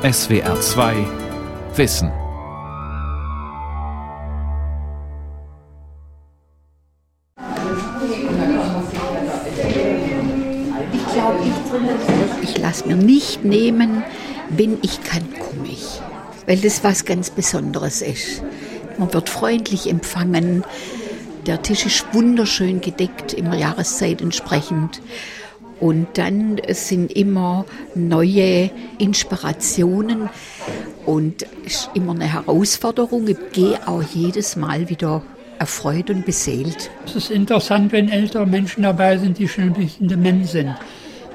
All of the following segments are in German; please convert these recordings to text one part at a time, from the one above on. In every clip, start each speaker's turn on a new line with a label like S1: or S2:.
S1: SWR 2 Wissen.
S2: Ich lasse mir nicht nehmen, wenn ich kann, komme ich. Weil das was ganz Besonderes ist. Man wird freundlich empfangen. Der Tisch ist wunderschön gedeckt, immer Jahreszeit entsprechend. Und dann sind immer neue Inspirationen und ist immer eine Herausforderung. Ich gehe auch jedes Mal wieder erfreut und beseelt.
S3: Es ist interessant, wenn ältere Menschen dabei sind, die schon ein bisschen dement sind.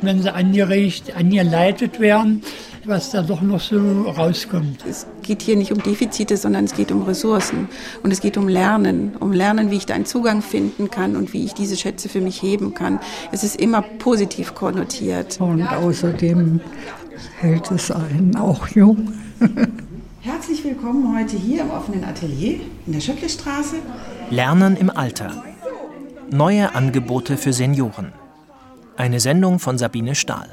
S3: Wenn sie angeregt, angeleitet werden, was da doch noch so rauskommt.
S4: Es geht hier nicht um Defizite, sondern es geht um Ressourcen. Und es geht um Lernen. Um Lernen, wie ich da einen Zugang finden kann und wie ich diese Schätze für mich heben kann. Es ist immer positiv konnotiert.
S5: Und außerdem hält es einen auch jung.
S6: Herzlich willkommen heute hier im offenen Atelier in der Schöcklestraße.
S7: Lernen im Alter. Neue Angebote für Senioren. Eine Sendung von Sabine Stahl.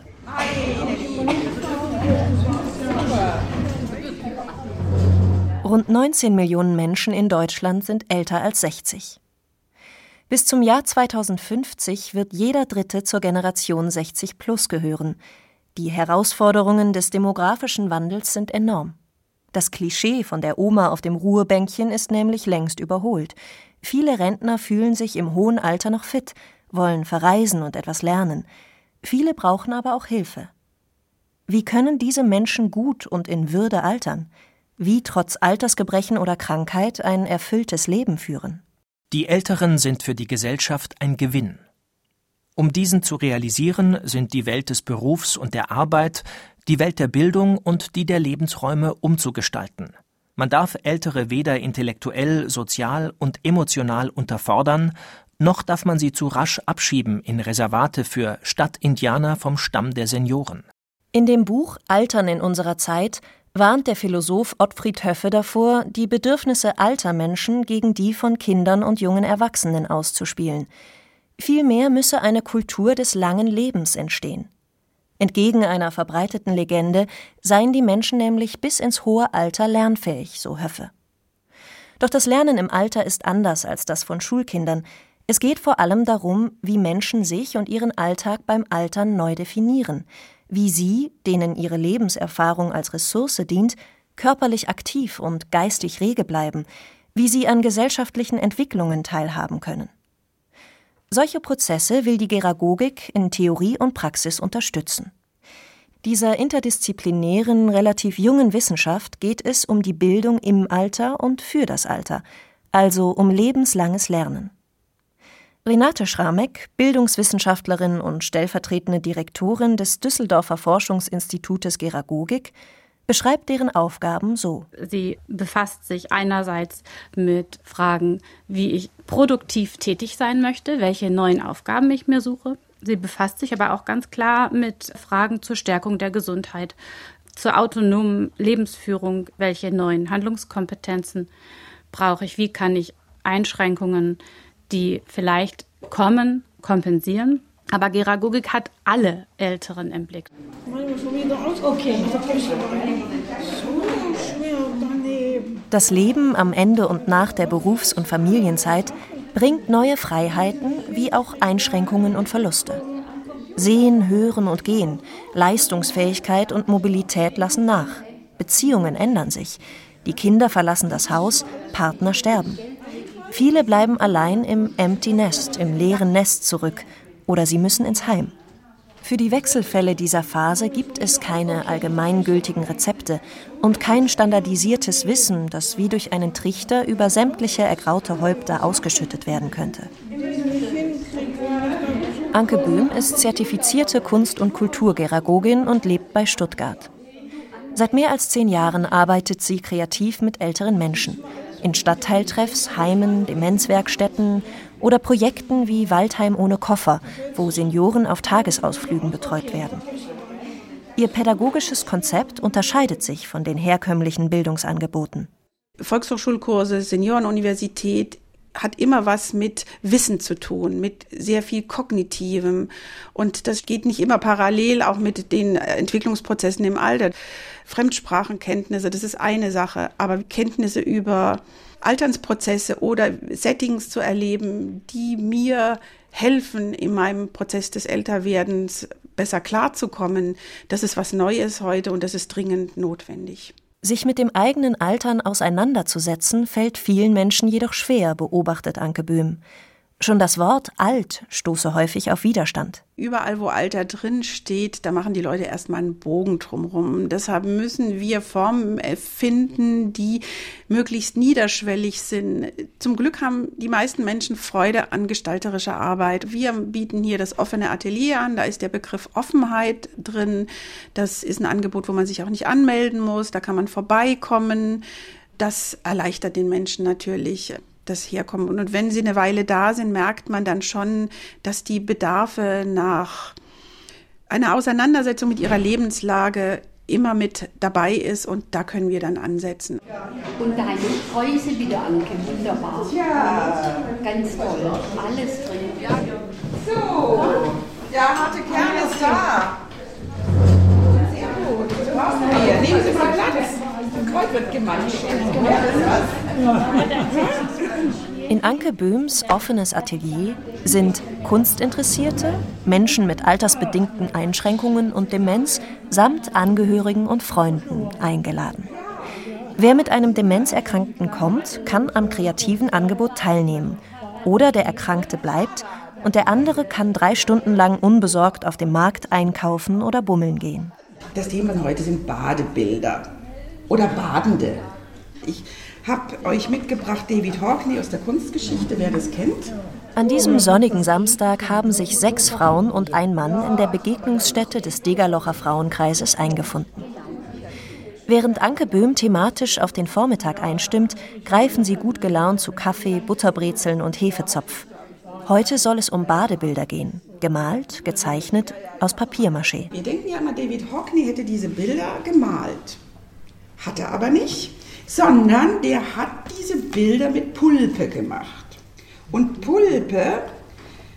S7: Rund 19 Millionen Menschen in Deutschland sind älter als 60. Bis zum Jahr 2050 wird jeder Dritte zur Generation 60 plus gehören. Die Herausforderungen des demografischen Wandels sind enorm. Das Klischee von der Oma auf dem Ruhebänkchen ist nämlich längst überholt. Viele Rentner fühlen sich im hohen Alter noch fit, wollen verreisen und etwas lernen. Viele brauchen aber auch Hilfe. Wie können diese Menschen gut und in Würde altern? Wie trotz Altersgebrechen oder Krankheit ein erfülltes Leben führen? Die Älteren sind für die Gesellschaft ein Gewinn. Um diesen zu realisieren, sind die Welt des Berufs und der Arbeit, die Welt der Bildung und die der Lebensräume umzugestalten. Man darf Ältere weder intellektuell, sozial und emotional unterfordern, noch darf man sie zu rasch abschieben in Reservate für Stadtindianer vom Stamm der Senioren. In dem Buch Altern in unserer Zeit warnt der Philosoph Ottfried Höffe davor, die Bedürfnisse alter Menschen gegen die von Kindern und jungen Erwachsenen auszuspielen. Vielmehr müsse eine Kultur des langen Lebens entstehen. Entgegen einer verbreiteten Legende seien die Menschen nämlich bis ins hohe Alter lernfähig, so Höffe. Doch das Lernen im Alter ist anders als das von Schulkindern. Es geht vor allem darum, wie Menschen sich und ihren Alltag beim Altern neu definieren, wie sie, denen ihre Lebenserfahrung als Ressource dient, körperlich aktiv und geistig rege bleiben, wie sie an gesellschaftlichen Entwicklungen teilhaben können. Solche Prozesse will die Geragogik in Theorie und Praxis unterstützen. Dieser interdisziplinären, relativ jungen Wissenschaft geht es um die Bildung im Alter und für das Alter, also um lebenslanges Lernen. Renate Schramek, Bildungswissenschaftlerin und stellvertretende Direktorin des Düsseldorfer Forschungsinstitutes Geragogik, beschreibt deren Aufgaben so.
S8: Sie befasst sich einerseits mit Fragen, wie ich produktiv tätig sein möchte, welche neuen Aufgaben ich mir suche. Sie befasst sich aber auch ganz klar mit Fragen zur Stärkung der Gesundheit, zur autonomen Lebensführung, welche neuen Handlungskompetenzen brauche ich, wie kann ich Einschränkungen die vielleicht kommen, kompensieren. Aber Geragogik hat alle Älteren im Blick.
S7: Das Leben am Ende und nach der Berufs- und Familienzeit bringt neue Freiheiten wie auch Einschränkungen und Verluste. Sehen, hören und gehen, Leistungsfähigkeit und Mobilität lassen nach. Beziehungen ändern sich. Die Kinder verlassen das Haus, Partner sterben. Viele bleiben allein im Empty Nest, im leeren Nest zurück, oder sie müssen ins Heim. Für die Wechselfälle dieser Phase gibt es keine allgemeingültigen Rezepte und kein standardisiertes Wissen, das wie durch einen Trichter über sämtliche ergraute Häupter ausgeschüttet werden könnte. Anke Böhm ist zertifizierte Kunst- und Kulturgeragogin und lebt bei Stuttgart. Seit mehr als zehn Jahren arbeitet sie kreativ mit älteren Menschen in Stadtteiltreffs, Heimen, Demenzwerkstätten oder Projekten wie Waldheim ohne Koffer, wo Senioren auf Tagesausflügen betreut werden. Ihr pädagogisches Konzept unterscheidet sich von den herkömmlichen Bildungsangeboten.
S4: Volkshochschulkurse, Seniorenuniversität hat immer was mit Wissen zu tun, mit sehr viel Kognitivem. Und das geht nicht immer parallel auch mit den Entwicklungsprozessen im Alter. Fremdsprachenkenntnisse, das ist eine Sache, aber Kenntnisse über Alternsprozesse oder Settings zu erleben, die mir helfen, in meinem Prozess des Älterwerdens besser klarzukommen, das ist was Neues heute und das ist dringend notwendig.
S7: Sich mit dem eigenen Altern auseinanderzusetzen, fällt vielen Menschen jedoch schwer, beobachtet Anke Böhm. Schon das Wort alt stoße häufig auf Widerstand.
S4: Überall, wo Alter drin steht, da machen die Leute erstmal einen Bogen drumherum. Deshalb müssen wir Formen finden, die möglichst niederschwellig sind. Zum Glück haben die meisten Menschen Freude an gestalterischer Arbeit. Wir bieten hier das offene Atelier an. Da ist der Begriff Offenheit drin. Das ist ein Angebot, wo man sich auch nicht anmelden muss. Da kann man vorbeikommen. Das erleichtert den Menschen natürlich das herkommen. Und wenn sie eine Weile da sind, merkt man dann schon, dass die Bedarfe nach einer Auseinandersetzung mit ihrer Lebenslage immer mit dabei ist und da können wir dann ansetzen.
S2: Und deine Streuse wieder Anke, wunderbar. Ja. Ganz toll, alles drin.
S6: So, der harte Kern ist da. Wir? Nehmen Sie mal Platz. Kreuz wird gemanscht.
S7: In Anke Böhms offenes Atelier sind Kunstinteressierte, Menschen mit altersbedingten Einschränkungen und Demenz samt Angehörigen und Freunden eingeladen. Wer mit einem Demenzerkrankten kommt, kann am kreativen Angebot teilnehmen. Oder der Erkrankte bleibt und der andere kann drei Stunden lang unbesorgt auf dem Markt einkaufen oder bummeln gehen.
S6: Das Thema heute sind Badebilder oder Badende. Ich habe euch mitgebracht David Hockney aus der Kunstgeschichte, wer das kennt.
S7: An diesem sonnigen Samstag haben sich sechs Frauen und ein Mann in der Begegnungsstätte des Degerlocher Frauenkreises eingefunden. Während Anke Böhm thematisch auf den Vormittag einstimmt, greifen sie gut gelaunt zu Kaffee, Butterbrezeln und Hefezopf. Heute soll es um Badebilder gehen. Gemalt, gezeichnet, aus Papiermaché.
S6: Wir denken ja immer, David Hockney hätte diese Bilder gemalt. Hat er aber nicht sondern der hat diese Bilder mit Pulpe gemacht. Und Pulpe,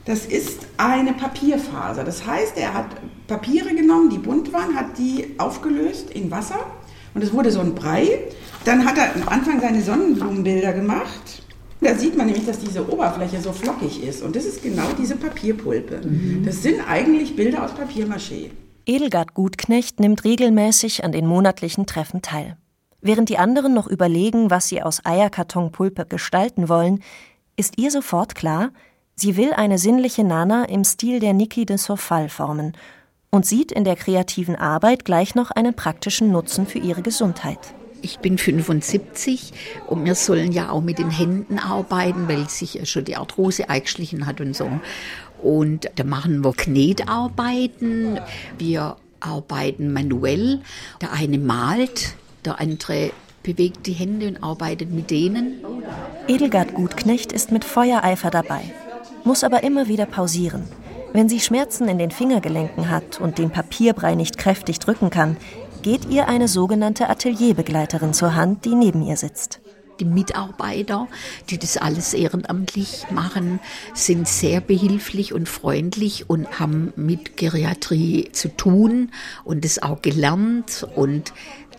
S6: das ist eine Papierfaser. Das heißt, er hat Papiere genommen, die bunt waren, hat die aufgelöst in Wasser und es wurde so ein Brei. Dann hat er am Anfang seine Sonnenblumenbilder gemacht. Da sieht man nämlich, dass diese Oberfläche so flockig ist. Und das ist genau diese Papierpulpe. Mhm. Das sind eigentlich Bilder aus Papiermaché.
S7: Edelgard Gutknecht nimmt regelmäßig an den monatlichen Treffen teil. Während die anderen noch überlegen, was sie aus Eierkartonpulpe gestalten wollen, ist ihr sofort klar, sie will eine sinnliche Nana im Stil der Niki de Sofal formen und sieht in der kreativen Arbeit gleich noch einen praktischen Nutzen für ihre Gesundheit.
S2: Ich bin 75 und wir sollen ja auch mit den Händen arbeiten, weil sich schon die Arthrose eingeschlichen hat und so. Und da machen wir Knetarbeiten, wir arbeiten manuell. Der eine malt, der andere bewegt die Hände und arbeitet mit denen.
S7: Edelgard Gutknecht ist mit Feuereifer dabei, muss aber immer wieder pausieren. Wenn sie Schmerzen in den Fingergelenken hat und den Papierbrei nicht kräftig drücken kann, geht ihr eine sogenannte Atelierbegleiterin zur Hand, die neben ihr sitzt.
S2: Die Mitarbeiter, die das alles ehrenamtlich machen, sind sehr behilflich und freundlich und haben mit Geriatrie zu tun und es auch gelernt und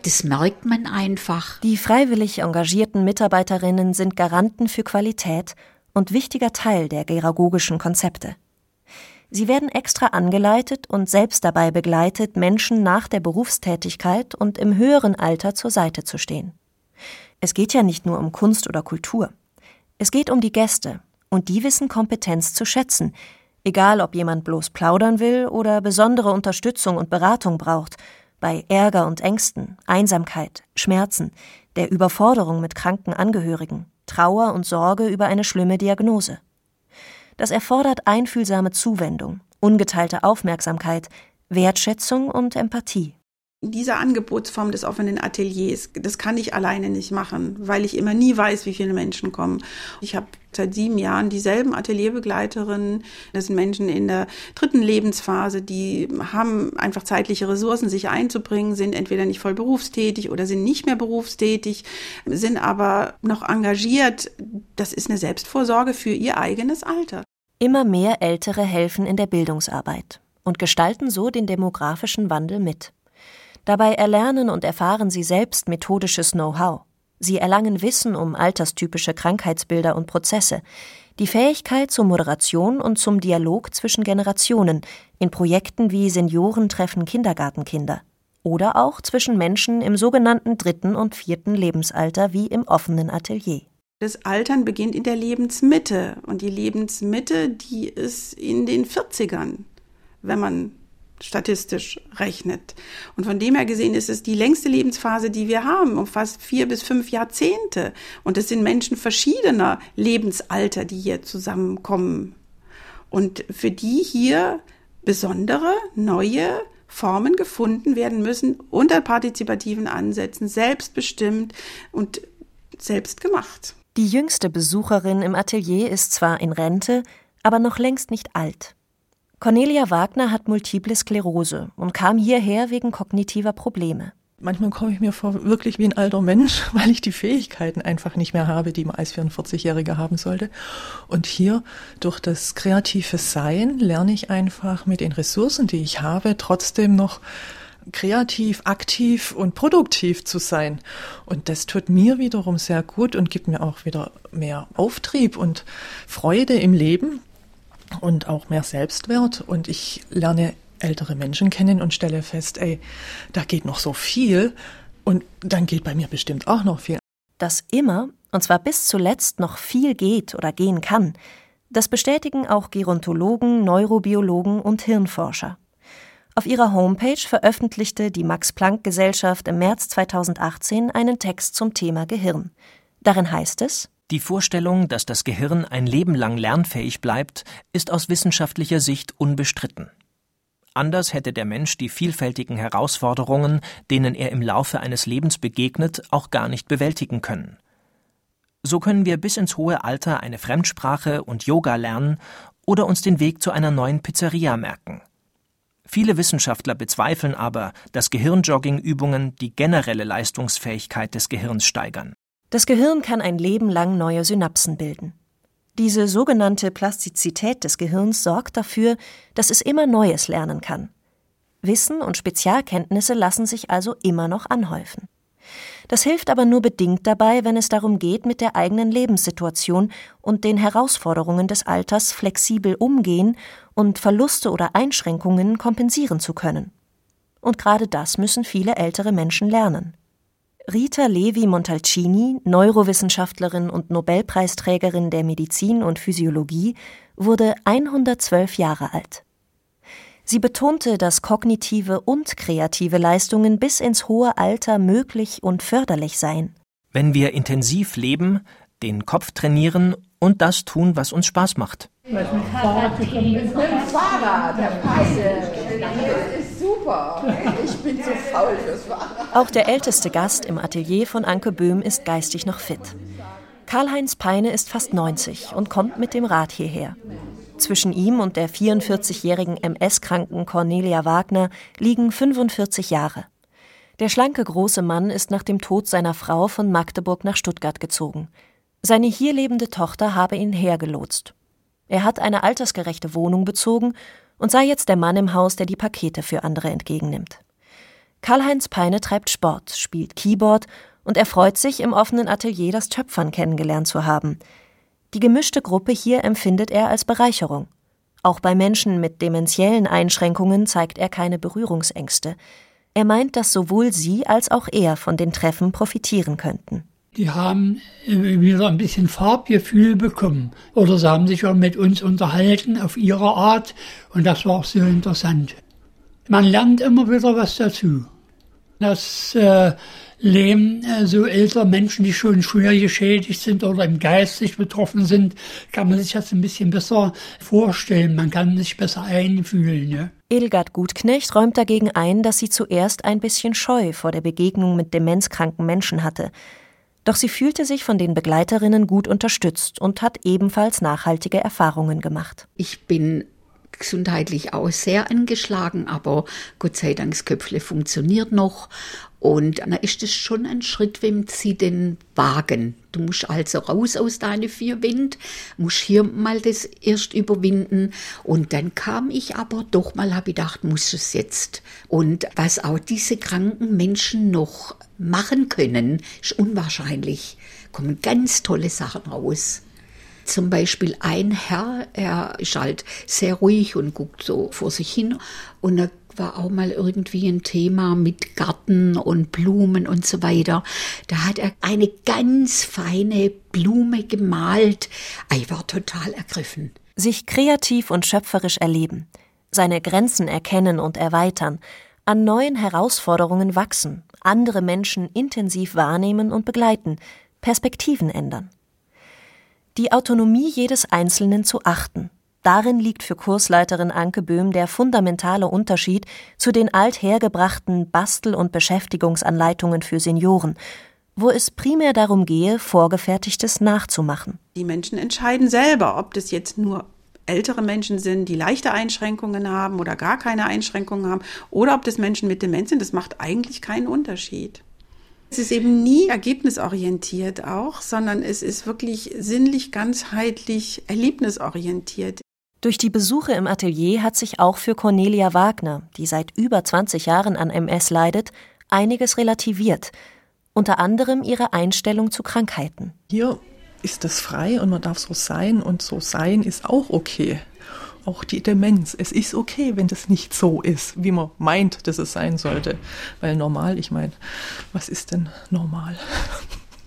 S2: das merkt man einfach.
S7: Die freiwillig engagierten Mitarbeiterinnen sind Garanten für Qualität und wichtiger Teil der geragogischen Konzepte. Sie werden extra angeleitet und selbst dabei begleitet, Menschen nach der Berufstätigkeit und im höheren Alter zur Seite zu stehen. Es geht ja nicht nur um Kunst oder Kultur. Es geht um die Gäste, und die wissen Kompetenz zu schätzen, egal ob jemand bloß plaudern will oder besondere Unterstützung und Beratung braucht, bei Ärger und Ängsten, Einsamkeit, Schmerzen, der Überforderung mit kranken Angehörigen, Trauer und Sorge über eine schlimme Diagnose. Das erfordert einfühlsame Zuwendung, ungeteilte Aufmerksamkeit, Wertschätzung und Empathie.
S4: diese Angebotsform des offenen Ateliers, das kann ich alleine nicht machen, weil ich immer nie weiß, wie viele Menschen kommen. Ich habe seit sieben Jahren dieselben Atelierbegleiterinnen. Das sind Menschen in der dritten Lebensphase, die haben einfach zeitliche Ressourcen, sich einzubringen, sind entweder nicht voll berufstätig oder sind nicht mehr berufstätig, sind aber noch engagiert. Das ist eine Selbstvorsorge für ihr eigenes Alter.
S7: Immer mehr Ältere helfen in der Bildungsarbeit und gestalten so den demografischen Wandel mit. Dabei erlernen und erfahren sie selbst methodisches Know-how. Sie erlangen Wissen um alterstypische Krankheitsbilder und Prozesse, die Fähigkeit zur Moderation und zum Dialog zwischen Generationen in Projekten wie Senioren treffen Kindergartenkinder oder auch zwischen Menschen im sogenannten dritten und vierten Lebensalter wie im offenen Atelier.
S4: Das Altern beginnt in der Lebensmitte und die Lebensmitte, die ist in den 40ern, wenn man statistisch rechnet. Und von dem her gesehen ist es die längste Lebensphase, die wir haben, um fast vier bis fünf Jahrzehnte. Und es sind Menschen verschiedener Lebensalter, die hier zusammenkommen. Und für die hier besondere, neue Formen gefunden werden müssen unter partizipativen Ansätzen, selbstbestimmt und selbst gemacht.
S7: Die jüngste Besucherin im Atelier ist zwar in Rente, aber noch längst nicht alt. Cornelia Wagner hat multiple Sklerose und kam hierher wegen kognitiver Probleme.
S9: Manchmal komme ich mir vor wirklich wie ein alter Mensch, weil ich die Fähigkeiten einfach nicht mehr habe, die man als 44-Jähriger haben sollte. Und hier durch das kreative Sein lerne ich einfach mit den Ressourcen, die ich habe, trotzdem noch kreativ, aktiv und produktiv zu sein. Und das tut mir wiederum sehr gut und gibt mir auch wieder mehr Auftrieb und Freude im Leben, und auch mehr Selbstwert und ich lerne ältere Menschen kennen und stelle fest, ey, da geht noch so viel und dann geht bei mir bestimmt auch noch viel.
S7: Dass immer, und zwar bis zuletzt, noch viel geht oder gehen kann, das bestätigen auch Gerontologen, Neurobiologen und Hirnforscher. Auf ihrer Homepage veröffentlichte die Max-Planck-Gesellschaft im März 2018 einen Text zum Thema Gehirn. Darin heißt es,
S10: die Vorstellung, dass das Gehirn ein Leben lang lernfähig bleibt, ist aus wissenschaftlicher Sicht unbestritten. Anders hätte der Mensch die vielfältigen Herausforderungen, denen er im Laufe eines Lebens begegnet, auch gar nicht bewältigen können. So können wir bis ins hohe Alter eine Fremdsprache und Yoga lernen oder uns den Weg zu einer neuen Pizzeria merken. Viele Wissenschaftler bezweifeln aber, dass Gehirnjogging-Übungen die generelle Leistungsfähigkeit des Gehirns steigern.
S7: Das Gehirn kann ein Leben lang neue Synapsen bilden. Diese sogenannte Plastizität des Gehirns sorgt dafür, dass es immer Neues lernen kann. Wissen und Spezialkenntnisse lassen sich also immer noch anhäufen. Das hilft aber nur bedingt dabei, wenn es darum geht, mit der eigenen Lebenssituation und den Herausforderungen des Alters flexibel umgehen und Verluste oder Einschränkungen kompensieren zu können. Und gerade das müssen viele ältere Menschen lernen. Rita Levi Montalcini, Neurowissenschaftlerin und Nobelpreisträgerin der Medizin und Physiologie, wurde 112 Jahre alt. Sie betonte, dass kognitive und kreative Leistungen bis ins hohe Alter möglich und förderlich seien.
S10: Wenn wir intensiv leben, den Kopf trainieren und das tun, was uns Spaß macht. Mit dem Fahrrad, mit dem Fahrrad,
S7: Herr Das ist super. Ich bin zu faul fürs Fahrrad. Auch der älteste Gast im Atelier von Anke Böhm ist geistig noch fit. Karl-Heinz Peine ist fast 90 und kommt mit dem Rad hierher. Zwischen ihm und der 44-jährigen MS-kranken Cornelia Wagner liegen 45 Jahre. Der schlanke große Mann ist nach dem Tod seiner Frau von Magdeburg nach Stuttgart gezogen. Seine hier lebende Tochter habe ihn hergelotst. Er hat eine altersgerechte Wohnung bezogen und sei jetzt der Mann im Haus, der die Pakete für andere entgegennimmt. Karl-Heinz Peine treibt Sport, spielt Keyboard und er freut sich, im offenen Atelier das Töpfern kennengelernt zu haben. Die gemischte Gruppe hier empfindet er als Bereicherung. Auch bei Menschen mit dementiellen Einschränkungen zeigt er keine Berührungsängste. Er meint, dass sowohl sie als auch er von den Treffen profitieren könnten
S3: die haben wieder ein bisschen Farbgefühl bekommen. Oder sie haben sich auch mit uns unterhalten auf ihre Art und das war auch sehr interessant. Man lernt immer wieder was dazu. Das äh, Leben äh, so älterer Menschen, die schon schwer geschädigt sind oder im geistig betroffen sind, kann man sich das ein bisschen besser vorstellen. Man kann sich besser einfühlen. Ja.
S7: Edelgard Gutknecht räumt dagegen ein, dass sie zuerst ein bisschen Scheu vor der Begegnung mit demenzkranken Menschen hatte. Doch sie fühlte sich von den Begleiterinnen gut unterstützt und hat ebenfalls nachhaltige Erfahrungen gemacht.
S2: Ich bin gesundheitlich auch sehr angeschlagen, aber Gott sei Dank das Köpfle funktioniert noch und dann ist es schon ein Schritt, wenn sie den wagen. Du musst also raus aus deinen vier Wind, musst hier mal das erst überwinden. Und dann kam ich aber doch mal, habe ich gedacht, muss es jetzt. Und was auch diese kranken Menschen noch machen können, ist unwahrscheinlich. Kommen ganz tolle Sachen raus. Zum Beispiel ein Herr, er ist halt sehr ruhig und guckt so vor sich hin und er war auch mal irgendwie ein Thema mit Garten und Blumen und so weiter. Da hat er eine ganz feine Blume gemalt. Ich war total ergriffen.
S7: Sich kreativ und schöpferisch erleben, seine Grenzen erkennen und erweitern, an neuen Herausforderungen wachsen, andere Menschen intensiv wahrnehmen und begleiten, Perspektiven ändern. Die Autonomie jedes Einzelnen zu achten, Darin liegt für Kursleiterin Anke Böhm der fundamentale Unterschied zu den althergebrachten Bastel- und Beschäftigungsanleitungen für Senioren, wo es primär darum gehe, Vorgefertigtes nachzumachen.
S4: Die Menschen entscheiden selber, ob das jetzt nur ältere Menschen sind, die leichte Einschränkungen haben oder gar keine Einschränkungen haben, oder ob das Menschen mit Demenz sind. Das macht eigentlich keinen Unterschied. Es ist eben nie ergebnisorientiert auch, sondern es ist wirklich sinnlich, ganzheitlich, erlebnisorientiert.
S7: Durch die Besuche im Atelier hat sich auch für Cornelia Wagner, die seit über 20 Jahren an MS leidet, einiges relativiert, unter anderem ihre Einstellung zu Krankheiten.
S9: Hier ist es frei und man darf so sein und so sein ist auch okay. Auch die Demenz. Es ist okay, wenn das nicht so ist, wie man meint, dass es sein sollte. Weil normal, ich meine, was ist denn normal?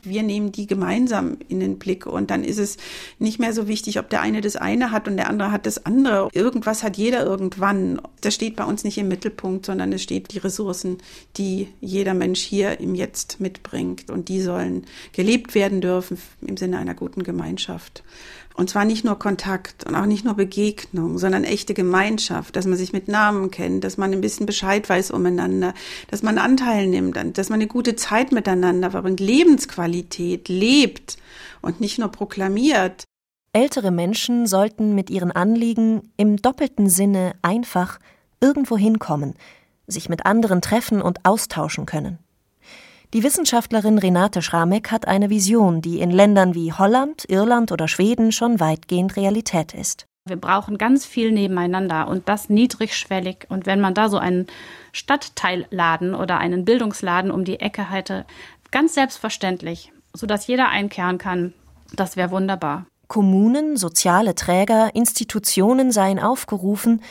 S4: wir nehmen die gemeinsam in den Blick und dann ist es nicht mehr so wichtig, ob der eine das eine hat und der andere hat das andere. Irgendwas hat jeder irgendwann. Das steht bei uns nicht im Mittelpunkt, sondern es steht die Ressourcen, die jeder Mensch hier im Jetzt mitbringt und die sollen gelebt werden dürfen im Sinne einer guten Gemeinschaft. Und zwar nicht nur Kontakt und auch nicht nur Begegnung, sondern echte Gemeinschaft, dass man sich mit Namen kennt, dass man ein bisschen Bescheid weiß umeinander, dass man Anteil nimmt, dass man eine gute Zeit miteinander verbringt, Lebensqualität lebt und nicht nur proklamiert.
S7: Ältere Menschen sollten mit ihren Anliegen im doppelten Sinne einfach irgendwo hinkommen, sich mit anderen treffen und austauschen können. Die Wissenschaftlerin Renate Schramek hat eine Vision, die in Ländern wie Holland, Irland oder Schweden schon weitgehend Realität ist.
S8: Wir brauchen ganz viel nebeneinander und das niedrigschwellig. Und wenn man da so einen Stadtteilladen oder einen Bildungsladen um die Ecke hätte, ganz selbstverständlich, sodass jeder einkehren kann, das wäre wunderbar.
S7: Kommunen, soziale Träger, Institutionen seien aufgerufen,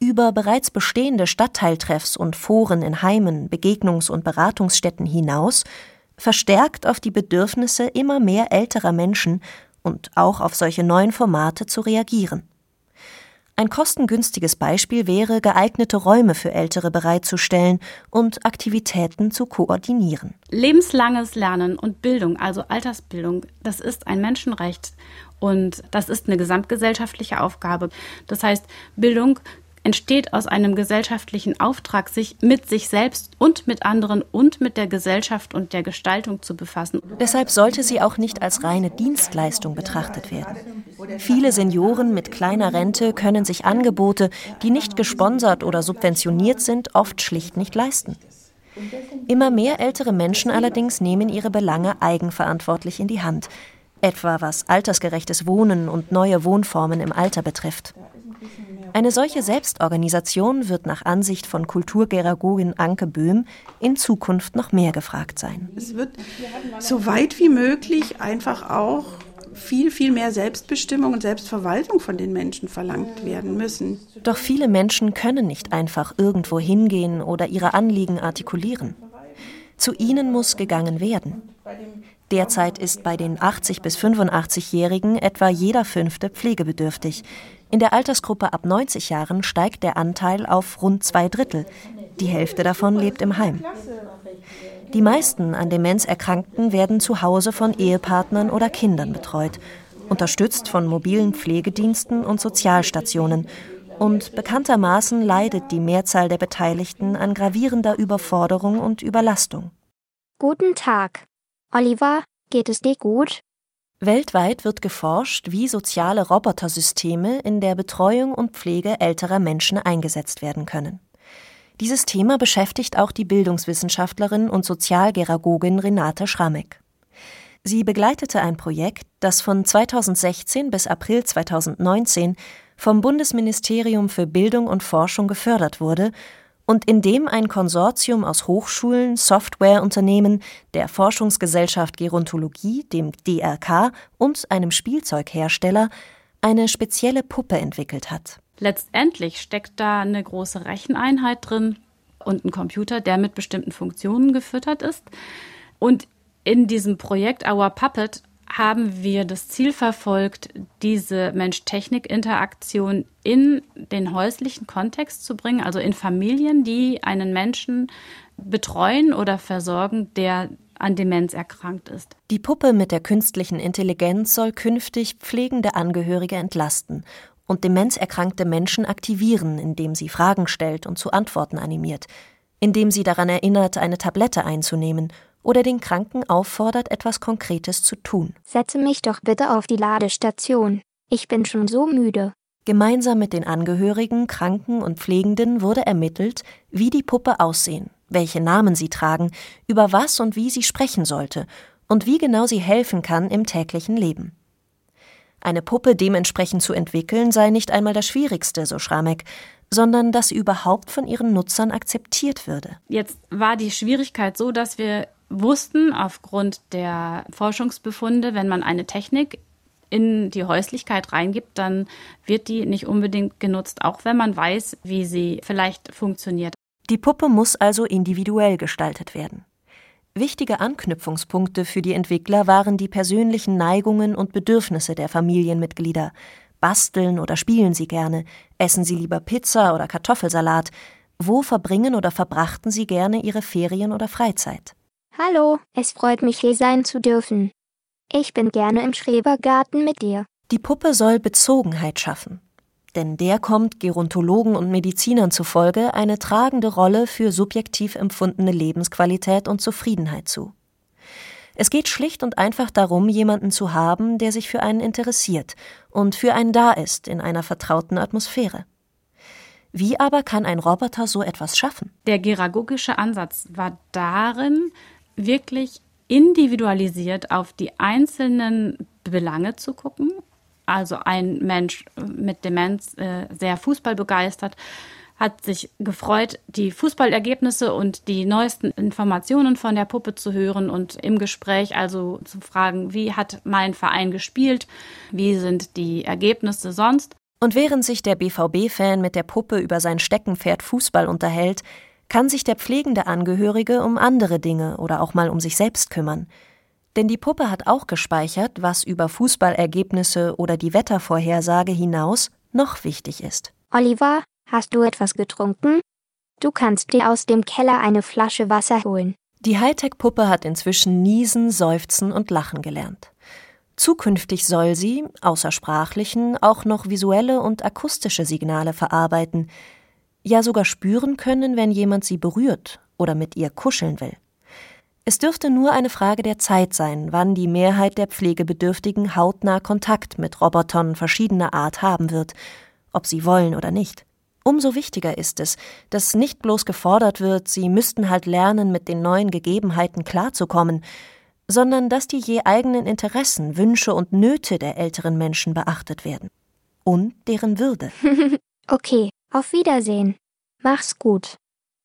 S7: über bereits bestehende Stadtteiltreffs und Foren in Heimen, Begegnungs- und Beratungsstätten hinaus verstärkt auf die Bedürfnisse immer mehr älterer Menschen und auch auf solche neuen Formate zu reagieren. Ein kostengünstiges Beispiel wäre, geeignete Räume für Ältere bereitzustellen und Aktivitäten zu koordinieren.
S8: Lebenslanges Lernen und Bildung, also Altersbildung, das ist ein Menschenrecht und das ist eine gesamtgesellschaftliche Aufgabe. Das heißt, Bildung entsteht aus einem gesellschaftlichen Auftrag, sich mit sich selbst und mit anderen und mit der Gesellschaft und der Gestaltung zu befassen.
S7: Deshalb sollte sie auch nicht als reine Dienstleistung betrachtet werden. Viele Senioren mit kleiner Rente können sich Angebote, die nicht gesponsert oder subventioniert sind, oft schlicht nicht leisten. Immer mehr ältere Menschen allerdings nehmen ihre Belange eigenverantwortlich in die Hand, etwa was altersgerechtes Wohnen und neue Wohnformen im Alter betrifft. Eine solche Selbstorganisation wird nach Ansicht von Kulturgeragogin Anke Böhm in Zukunft noch mehr gefragt sein.
S4: Es wird so weit wie möglich einfach auch viel, viel mehr Selbstbestimmung und Selbstverwaltung von den Menschen verlangt werden müssen.
S7: Doch viele Menschen können nicht einfach irgendwo hingehen oder ihre Anliegen artikulieren. Zu ihnen muss gegangen werden. Derzeit ist bei den 80 bis 85-Jährigen etwa jeder fünfte pflegebedürftig. In der Altersgruppe ab 90 Jahren steigt der Anteil auf rund zwei Drittel. Die Hälfte davon lebt im Heim. Die meisten an Demenz Erkrankten werden zu Hause von Ehepartnern oder Kindern betreut, unterstützt von mobilen Pflegediensten und Sozialstationen. Und bekanntermaßen leidet die Mehrzahl der Beteiligten an gravierender Überforderung und Überlastung.
S11: Guten Tag. Oliver, geht es dir gut?
S7: Weltweit wird geforscht, wie soziale Robotersysteme in der Betreuung und Pflege älterer Menschen eingesetzt werden können. Dieses Thema beschäftigt auch die Bildungswissenschaftlerin und Sozialgeragogin Renate Schramek. Sie begleitete ein Projekt, das von 2016 bis April 2019 vom Bundesministerium für Bildung und Forschung gefördert wurde und in dem ein Konsortium aus Hochschulen, Softwareunternehmen, der Forschungsgesellschaft Gerontologie, dem DRK und einem Spielzeughersteller eine spezielle Puppe entwickelt hat.
S8: Letztendlich steckt da eine große Recheneinheit drin und ein Computer, der mit bestimmten Funktionen gefüttert ist. Und in diesem Projekt Our Puppet haben wir das Ziel verfolgt, diese Mensch-Technik-Interaktion in den häuslichen Kontext zu bringen, also in Familien, die einen Menschen betreuen oder versorgen, der an Demenz erkrankt ist.
S7: Die Puppe mit der künstlichen Intelligenz soll künftig pflegende Angehörige entlasten und demenzerkrankte Menschen aktivieren, indem sie Fragen stellt und zu Antworten animiert, indem sie daran erinnert, eine Tablette einzunehmen oder den Kranken auffordert, etwas Konkretes zu tun.
S11: Setze mich doch bitte auf die Ladestation. Ich bin schon so müde.
S7: Gemeinsam mit den Angehörigen, Kranken und Pflegenden wurde ermittelt, wie die Puppe aussehen, welche Namen sie tragen, über was und wie sie sprechen sollte und wie genau sie helfen kann im täglichen Leben. Eine Puppe dementsprechend zu entwickeln sei nicht einmal das Schwierigste, so Schramek, sondern dass sie überhaupt von ihren Nutzern akzeptiert würde.
S8: Jetzt war die Schwierigkeit so, dass wir wussten aufgrund der Forschungsbefunde, wenn man eine Technik in die Häuslichkeit reingibt, dann wird die nicht unbedingt genutzt, auch wenn man weiß, wie sie vielleicht funktioniert.
S7: Die Puppe muss also individuell gestaltet werden. Wichtige Anknüpfungspunkte für die Entwickler waren die persönlichen Neigungen und Bedürfnisse der Familienmitglieder. Basteln oder spielen sie gerne? Essen sie lieber Pizza oder Kartoffelsalat? Wo verbringen oder verbrachten sie gerne ihre Ferien oder Freizeit?
S11: Hallo, es freut mich hier sein zu dürfen. Ich bin gerne im Schrebergarten mit dir.
S7: Die Puppe soll Bezogenheit schaffen. Denn der kommt Gerontologen und Medizinern zufolge eine tragende Rolle für subjektiv empfundene Lebensqualität und Zufriedenheit zu. Es geht schlicht und einfach darum, jemanden zu haben, der sich für einen interessiert und für einen da ist in einer vertrauten Atmosphäre. Wie aber kann ein Roboter so etwas schaffen?
S8: Der geragogische Ansatz war darin, wirklich individualisiert auf die einzelnen Belange zu gucken. Also ein Mensch mit Demenz, äh, sehr fußballbegeistert, hat sich gefreut, die Fußballergebnisse und die neuesten Informationen von der Puppe zu hören und im Gespräch also zu fragen, wie hat mein Verein gespielt, wie sind die Ergebnisse sonst.
S7: Und während sich der BVB-Fan mit der Puppe über sein Steckenpferd Fußball unterhält, kann sich der pflegende Angehörige um andere Dinge oder auch mal um sich selbst kümmern. Denn die Puppe hat auch gespeichert, was über Fußballergebnisse oder die Wettervorhersage hinaus noch wichtig ist.
S11: Oliver, hast du etwas getrunken? Du kannst dir aus dem Keller eine Flasche Wasser holen.
S7: Die Hightech-Puppe hat inzwischen Niesen, Seufzen und Lachen gelernt. Zukünftig soll sie, außer sprachlichen, auch noch visuelle und akustische Signale verarbeiten, ja sogar spüren können, wenn jemand sie berührt oder mit ihr kuscheln will. Es dürfte nur eine Frage der Zeit sein, wann die Mehrheit der Pflegebedürftigen hautnah Kontakt mit Robotern verschiedener Art haben wird, ob sie wollen oder nicht. Umso wichtiger ist es, dass nicht bloß gefordert wird, sie müssten halt lernen, mit den neuen Gegebenheiten klarzukommen, sondern dass die je eigenen Interessen, Wünsche und Nöte der älteren Menschen beachtet werden. Und deren Würde.
S11: okay, auf Wiedersehen. Mach's gut.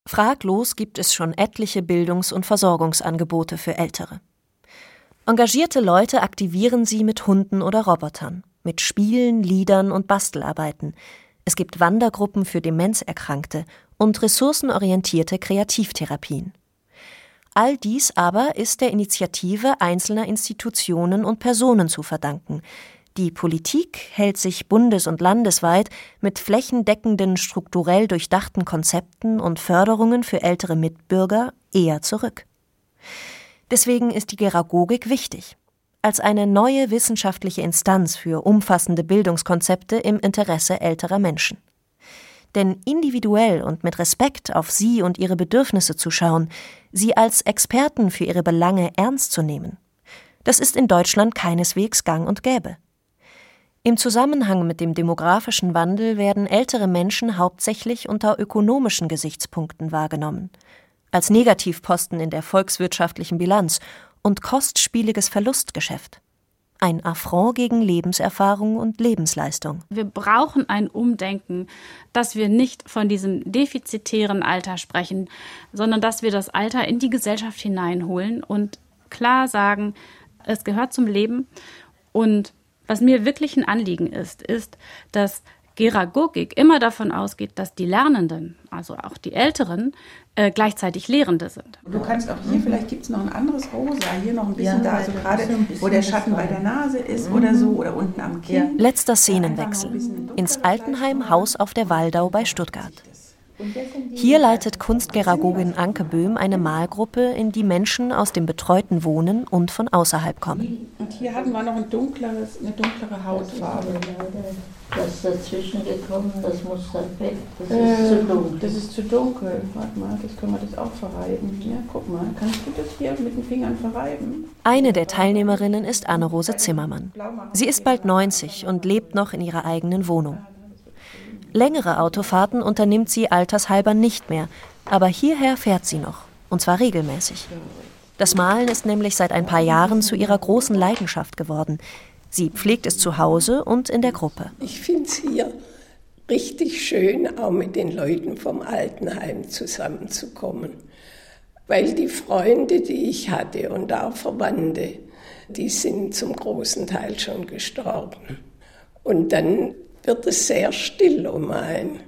S7: Fraglos gibt es schon etliche Bildungs- und Versorgungsangebote für Ältere. Engagierte Leute aktivieren sie mit Hunden oder Robotern, mit Spielen, Liedern und Bastelarbeiten. Es gibt Wandergruppen für Demenzerkrankte und ressourcenorientierte Kreativtherapien. All dies aber ist der Initiative einzelner Institutionen und Personen zu verdanken, die Politik hält sich bundes- und landesweit mit flächendeckenden, strukturell durchdachten Konzepten und Förderungen für ältere Mitbürger eher zurück. Deswegen ist die Geragogik wichtig. Als eine neue wissenschaftliche Instanz für umfassende Bildungskonzepte im Interesse älterer Menschen. Denn individuell und mit Respekt auf sie und ihre Bedürfnisse zu schauen, sie als Experten für ihre Belange ernst zu nehmen, das ist in Deutschland keineswegs gang und gäbe. Im Zusammenhang mit dem demografischen Wandel werden ältere Menschen hauptsächlich unter ökonomischen Gesichtspunkten wahrgenommen, als Negativposten in der volkswirtschaftlichen Bilanz und kostspieliges Verlustgeschäft. Ein Affront gegen Lebenserfahrung und Lebensleistung.
S8: Wir brauchen ein Umdenken, dass wir nicht von diesem defizitären Alter sprechen, sondern dass wir das Alter in die Gesellschaft hineinholen und klar sagen, es gehört zum Leben. Und was mir wirklich ein Anliegen ist, ist, dass Geragogik immer davon ausgeht, dass die Lernenden, also auch die Älteren, äh, gleichzeitig Lehrende sind.
S6: Du kannst auch hier, vielleicht gibt es noch ein anderes Rosa, hier noch ein bisschen ja, da, also gerade wo der Schatten bei der Nase ist mhm. oder so, oder unten am Kinn.
S7: Letzter Szenenwechsel. Ins Altenheim Haus auf der Waldau bei Stuttgart. Hier leitet Kunstgeragogin Anke Böhm eine Malgruppe, in die Menschen aus dem betreuten Wohnen und von außerhalb kommen.
S6: Und hier hatten wir noch ein dunkleres, eine dunklere Hautfarbe.
S12: Das ist dazwischen gekommen, das muss halt weg. Das
S6: ist äh, zu dunkel. Das ist zu dunkel. Warte mal, das können wir das auch verreiben. Ja, guck mal, kannst du das hier mit den Fingern verreiben?
S7: Eine der Teilnehmerinnen ist Anne-Rose Zimmermann. Sie ist bald 90 und lebt noch in ihrer eigenen Wohnung. Längere Autofahrten unternimmt sie altershalber nicht mehr, aber hierher fährt sie noch, und zwar regelmäßig. Das Malen ist nämlich seit ein paar Jahren zu ihrer großen Leidenschaft geworden. Sie pflegt es zu Hause und in der Gruppe.
S13: Ich finde es hier richtig schön, auch mit den Leuten vom Altenheim zusammenzukommen. Weil die Freunde, die ich hatte und auch Verwandte, die sind zum großen Teil schon gestorben. Und dann wird es sehr still um einen.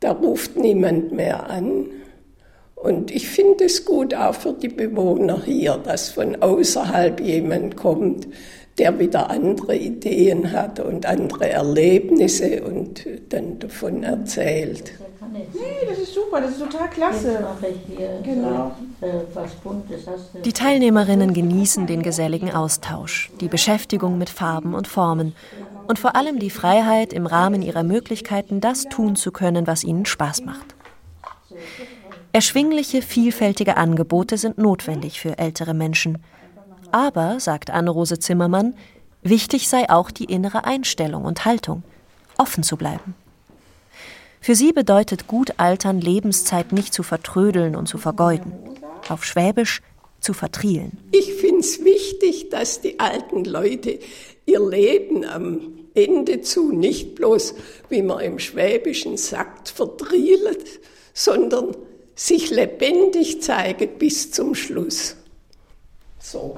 S13: Da ruft niemand mehr an. Und ich finde es gut auch für die Bewohner hier, dass von außerhalb jemand kommt, der wieder andere Ideen hat und andere Erlebnisse und dann davon erzählt.
S6: Nee, das ist super, das ist total klasse. Genau.
S7: Äh, die Teilnehmerinnen genießen den geselligen Austausch, die Beschäftigung mit Farben und Formen und vor allem die Freiheit, im Rahmen ihrer Möglichkeiten das tun zu können, was ihnen Spaß macht. Erschwingliche, vielfältige Angebote sind notwendig für ältere Menschen. Aber, sagt Anne-Rose Zimmermann, wichtig sei auch die innere Einstellung und Haltung, offen zu bleiben. Für sie bedeutet gut altern, Lebenszeit nicht zu vertrödeln und zu vergeuden. Auf Schwäbisch zu vertrielen.
S13: Ich finde es wichtig, dass die alten Leute ihr Leben am Ende zu nicht bloß, wie man im Schwäbischen sagt, vertrielen, sondern sich lebendig zeigen bis zum Schluss. So.